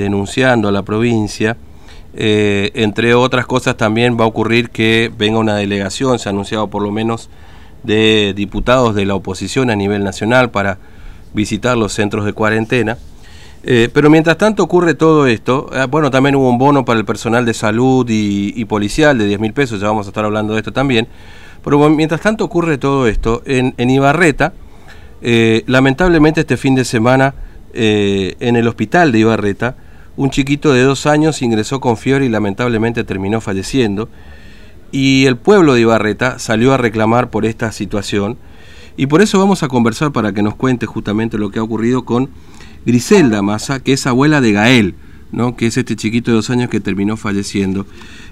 denunciando a la provincia. Eh, entre otras cosas también va a ocurrir que venga una delegación, se ha anunciado por lo menos de diputados de la oposición a nivel nacional para visitar los centros de cuarentena. Eh, pero mientras tanto ocurre todo esto, eh, bueno, también hubo un bono para el personal de salud y, policial de 10 mil pesos, ya vamos a estar hablando de esto también. Pero mientras tanto ocurre todo esto, en, en Ibarreta, lamentablemente este fin de semana, en el hospital de Ibarreta, un chiquito de dos años ingresó con fiebre y lamentablemente terminó falleciendo. Y el pueblo de Ibarreta salió a reclamar por esta situación. Y por eso vamos a conversar para que nos cuente justamente lo que ha ocurrido con Griselda Massa, que es abuela de Gael, ¿no? que es este chiquito de dos años que terminó falleciendo.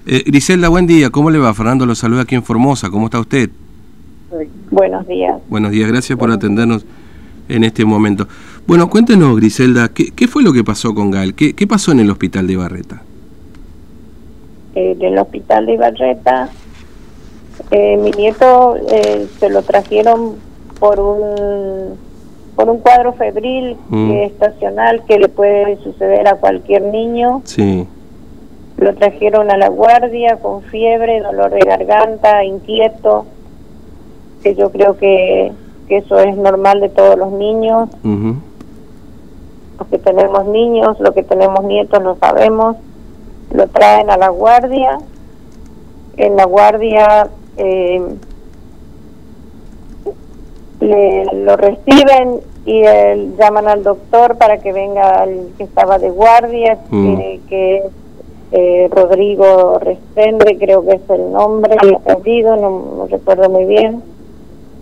Eh, Griselda, buen día. ¿Cómo le va? Fernando lo saluda aquí en Formosa. ¿Cómo está usted? Buenos días. Buenos días. Gracias por atendernos en este momento. Bueno, cuéntenos, Griselda, ¿qué, fue lo que pasó con Gal? ¿Qué, pasó en el hospital de Ibarreta? Eh, en el hospital de Ibarreta, eh, mi nieto eh, se lo trajeron por un por un cuadro febril mm. estacional que le puede suceder a cualquier niño. Sí. Lo trajeron a la guardia con fiebre, dolor de garganta, inquieto, que yo creo que que eso es normal de todos los niños. Los que tenemos niños, los que tenemos nietos lo sabemos. Lo traen a la guardia. En la guardia eh, lo reciben y llaman al doctor para que venga el que estaba de guardia, mm. que, es eh, Rodrigo Resende, creo que es el nombre, el apellido, no, no recuerdo muy bien.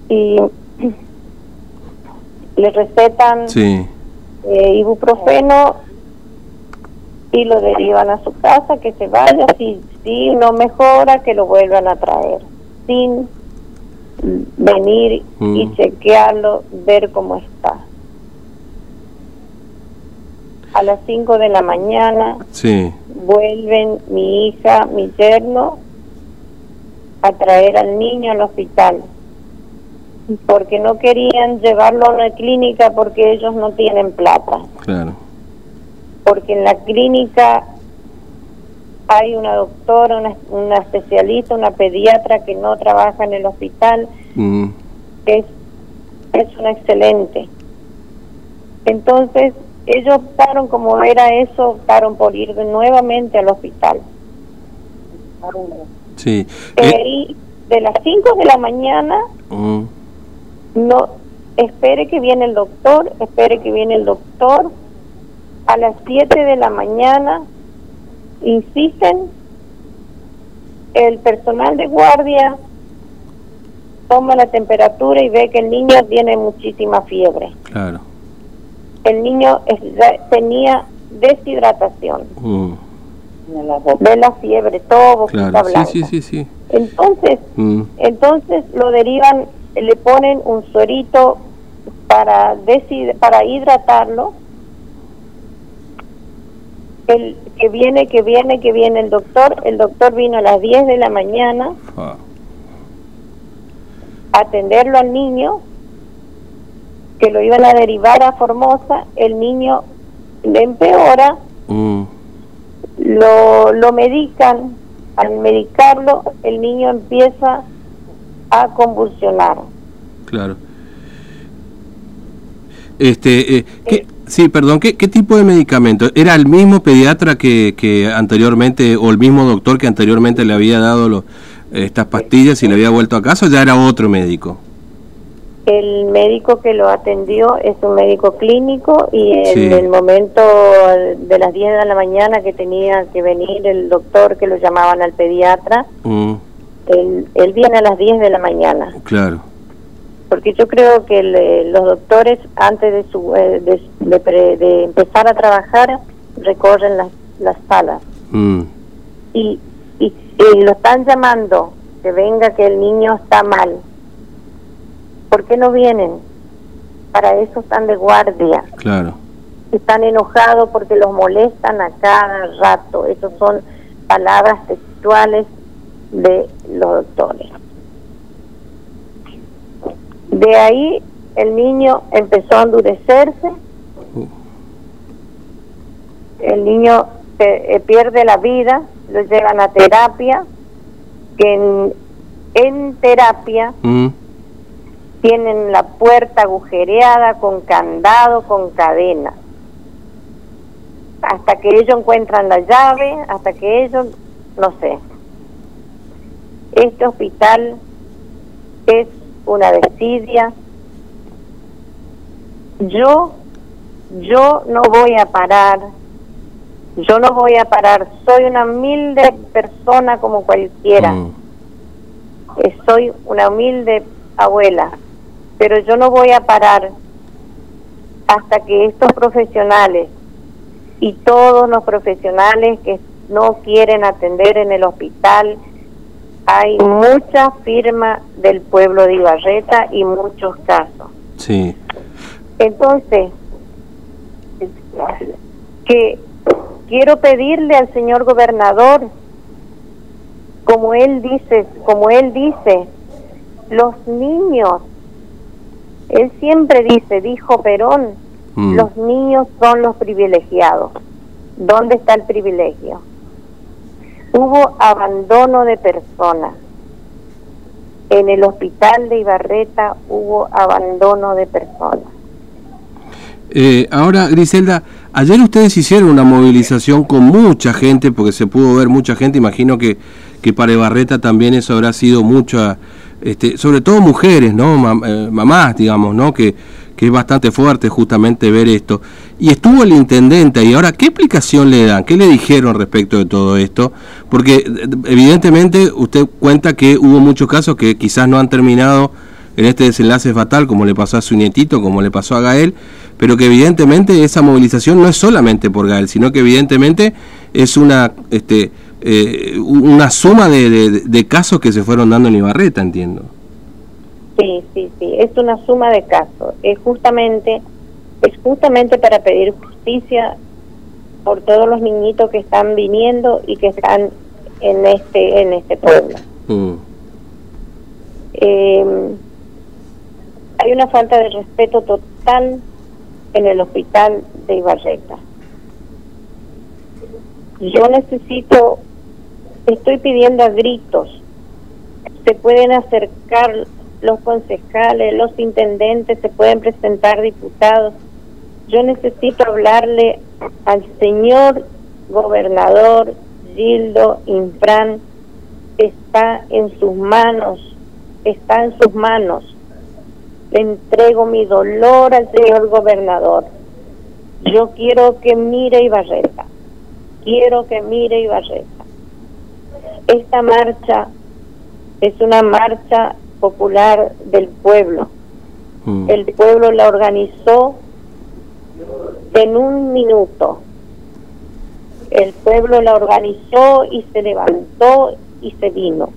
Y le recetan sí. Eh, ibuprofeno y lo derivan a su casa, que se vaya, si, si no mejora, que lo vuelvan a traer, sin venir y mm. chequearlo, ver cómo está. A las 5 de la mañana sí. vuelven mi hija, mi yerno, a traer al niño al hospital porque no querían llevarlo a una clínica porque ellos no tienen plata. Claro. Porque en la clínica hay una doctora, una, especialista, una pediatra que no trabaja en el hospital, mm. es, es una excelente. Entonces, ellos optaron, como era eso, optaron por ir nuevamente al hospital. Sí. Eh, de las 5 de la mañana mm no espere que viene el doctor, espere que viene el doctor. A las 7 de la mañana insisten, el personal de guardia toma la temperatura y ve que el niño tiene muchísima fiebre. Claro. El niño tenía deshidratación. Ve la fiebre, todo claro. Sí, sí, sí, Entonces, mm. entonces lo derivan le ponen un suerito para, para hidratarlo. El que viene, que viene, que viene el doctor. El doctor vino a las 10 de la mañana ah. a atenderlo al niño, que lo iban a derivar a Formosa. El niño le empeora, mm. lo, lo medican. Al medicarlo, el niño empieza a convulsionar. Claro. Este, eh, ¿qué, sí, perdón, ¿qué, ¿qué, tipo de medicamento? ¿Era el mismo pediatra que, que anteriormente, o el mismo doctor que anteriormente le había dado estas pastillas y le había vuelto a casa, o ya era otro médico? El médico que lo atendió es un médico clínico y en el momento de las 10 de la mañana que tenía que venir el doctor que lo llamaban al pediatra, mm. Él, él viene a las 10 de la mañana. Claro. Porque yo creo que los doctores, antes de, su, eh, de, empezar a trabajar, recorren las, las salas. Mm. Y, y, lo están llamando, que venga, que el niño está mal. ¿Por qué no vienen? Para eso están de guardia. Claro. Están enojados porque los molestan a cada rato. Esas son palabras textuales de los doctores. De ahí el niño empezó a endurecerse. el niño eh, pierde la vida, lo llevan a terapia, que en, terapia mm. tienen la puerta agujereada con candado, con cadena. Hasta que ellos encuentran la llave, hasta que ellos, no sé. Este hospital es una desidia. Yo, yo no voy a parar yo no voy a parar, soy una humilde persona como cualquiera. Mm. Soy una humilde abuela, pero yo no voy a parar hasta que estos profesionales y todos los profesionales que no quieren atender en el hospital, hay mucha firma del pueblo de Ibarreta y muchos casos. Sí. Entonces, que quiero pedirle al señor gobernador, como él dice, como él dice, los niños, él siempre dice, dijo Perón, mm. los niños son los privilegiados. ¿Dónde está el privilegio? Hubo abandono de personas. En el hospital de Ibarreta hubo abandono de personas. Eh, ahora, Griselda, ayer ustedes hicieron una movilización con mucha gente, porque se pudo ver mucha gente, imagino que, que para Ibarreta también eso habrá sido mucha, este, sobre todo mujeres, ¿no? Eh, mamás, digamos, ¿no? Que, que es bastante fuerte justamente ver esto. Y estuvo el intendente y ahora, ¿qué explicación le dan? ¿Qué le dijeron respecto de todo esto? Porque eh, evidentemente usted cuenta que hubo muchos casos que quizás no han terminado en este desenlace fatal, como le pasó a su nietito, como le pasó a Gael, pero que evidentemente esa movilización no es solamente por Gael, sino que evidentemente es una este eh, una suma de, casos que se fueron dando en Ibarreta, entiendo. Sí, sí, sí, es una suma de casos. Es justamente es justamente para pedir justicia por todos los niñitos que están viniendo y que están en este en este pueblo. Mm. Eh, hay una falta de respeto total en el hospital de Ibarreta. Yo necesito, estoy pidiendo a gritos, se pueden acercar los concejales, los intendentes, se pueden presentar diputados. Yo necesito hablarle al señor gobernador Gildo Infran, está en sus manos, está en sus manos le entrego mi dolor al señor gobernador. Yo quiero que mire Ibarreta, quiero que mire Ibarreta. Esta marcha es una marcha popular del pueblo. Mm. El pueblo la organizó en un minuto. El pueblo la organizó y se levantó y se vino.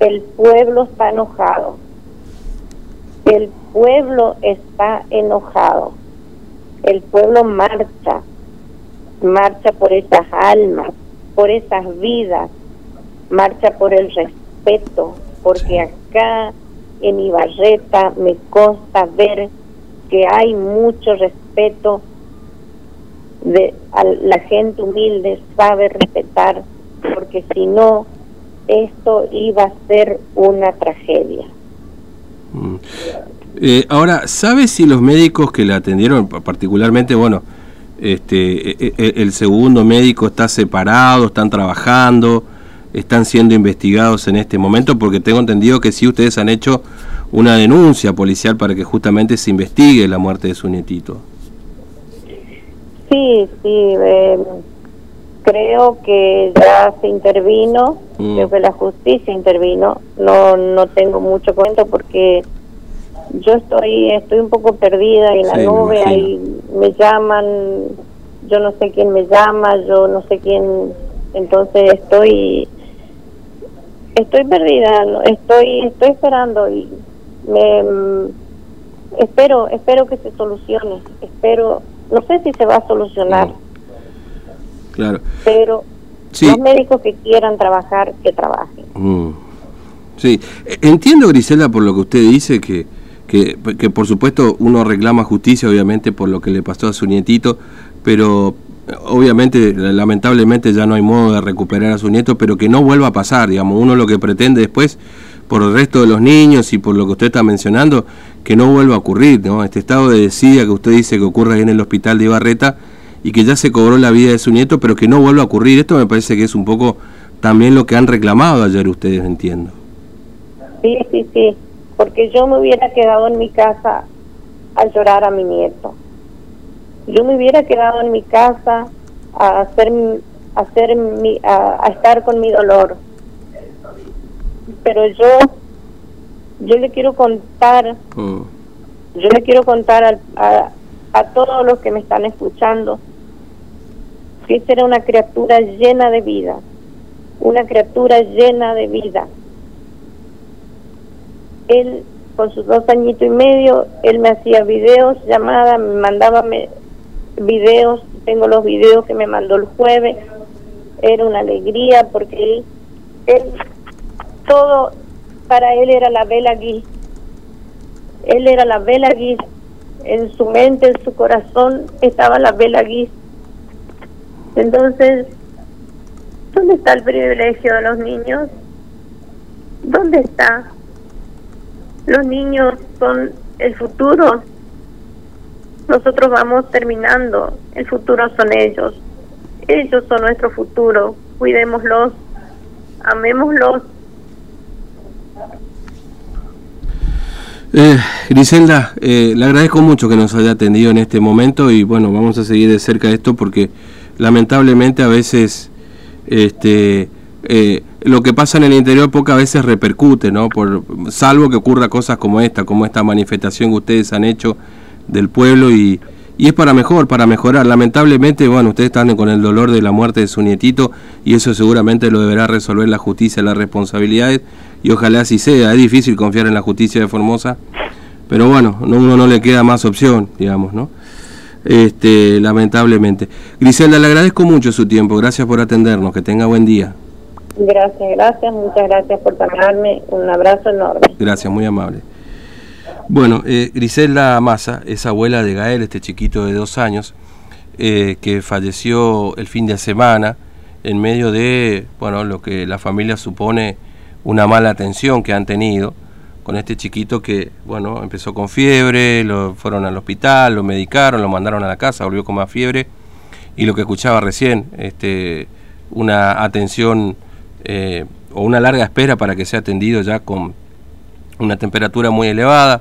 El pueblo está enojado el pueblo está enojado. El pueblo marcha, marcha por esas almas, por esas vidas, marcha por el respeto, porque acá en Ibarreta me consta ver que hay mucho respeto de la gente humilde sabe respetar porque si no esto iba a ser una tragedia Mm. Eh, ahora, ¿sabe si los médicos que la atendieron, particularmente, bueno, este, e, e, el segundo médico está separado, están trabajando, están siendo investigados en este momento? Porque tengo entendido que sí ustedes han hecho una denuncia policial para que justamente se investigue la muerte de su nietito. Sí, sí, eh, creo que ya se intervino, mm. creo que la justicia intervino, no no tengo mucho cuento porque yo estoy estoy un poco perdida en la nube, ahí me llaman, yo no sé quién me llama, yo no sé quién, entonces estoy estoy perdida, estoy estoy esperando y me espero espero que se solucione, espero no sé si se va a solucionar. Mm. Claro. Pero los médicos que quieran trabajar, que trabajen. Mm. Sí, e, entiendo, Grisela, por lo que usted dice, que, que, por supuesto uno reclama justicia, obviamente, por lo que le pasó a su nietito, pero obviamente, lamentablemente ya no hay modo de recuperar a su nieto, pero que no vuelva a pasar, digamos, uno lo que pretende después, por el resto de los niños y por lo que usted está mencionando, que no vuelva a ocurrir, ¿no? Este estado de desidia que usted dice que ocurre ahí en el hospital de Ibarreta y que ya se cobró la vida de su nieto, pero que no vuelva a ocurrir, esto me parece que es un poco también lo que han reclamado ayer ustedes, entiendo. Sí, sí, sí, porque yo me hubiera quedado en mi casa a llorar a mi nieto yo me hubiera quedado en mi casa a hacer, a, hacer mi, a, estar con mi dolor. Pero yo, yo le quiero contar, mm. yo le quiero contar a, a todos los que me están escuchando que esa era una criatura llena de vida, una criatura llena de vida. Él, con sus dos añitos y medio, él me hacía videos, llamadas, me mandaba videos, tengo los videos que me mandó el jueves, era una alegría porque él, todo para él era la vela gui, él era la vela gui, en su mente, en su corazón estaba la vela gui. Entonces, ¿dónde está el privilegio de los niños? ¿Dónde está? Los niños son el futuro nosotros vamos terminando, el futuro son ellos, ellos son nuestro futuro, cuidémoslos, amémoslos. Eh, Griselda, eh, le agradezco mucho que nos haya atendido en este momento y bueno, vamos a seguir de cerca esto porque lamentablemente a veces este, eh, lo que pasa en el interior pocas veces repercute, ¿no? Por, salvo que ocurra cosas como esta, como esta manifestación que ustedes han hecho del pueblo y, y es para mejor, para mejorar. Lamentablemente, bueno, ustedes están con el dolor de la muerte de su nietito y eso seguramente lo deberá resolver la justicia, las responsabilidades y ojalá así sea. Es difícil confiar en la justicia de Formosa, pero bueno, no, uno no le queda más opción, digamos, ¿no? Este, lamentablemente. Griselda, le agradezco mucho su tiempo, gracias por atendernos, que tenga buen día. Gracias, gracias, muchas gracias por llamarme, un abrazo enorme. Gracias, muy amable. Bueno, eh, Griselda Massa es abuela de Gael, este chiquito de dos años, eh, que falleció el fin de semana en medio de, bueno, lo que la familia supone una mala atención que han tenido con este chiquito que, bueno, empezó con fiebre, lo fueron al hospital, lo medicaron, lo mandaron a la casa, volvió con más fiebre. Y lo que escuchaba recién, este, una atención eh, o una larga espera para que sea atendido ya con una temperatura muy elevada,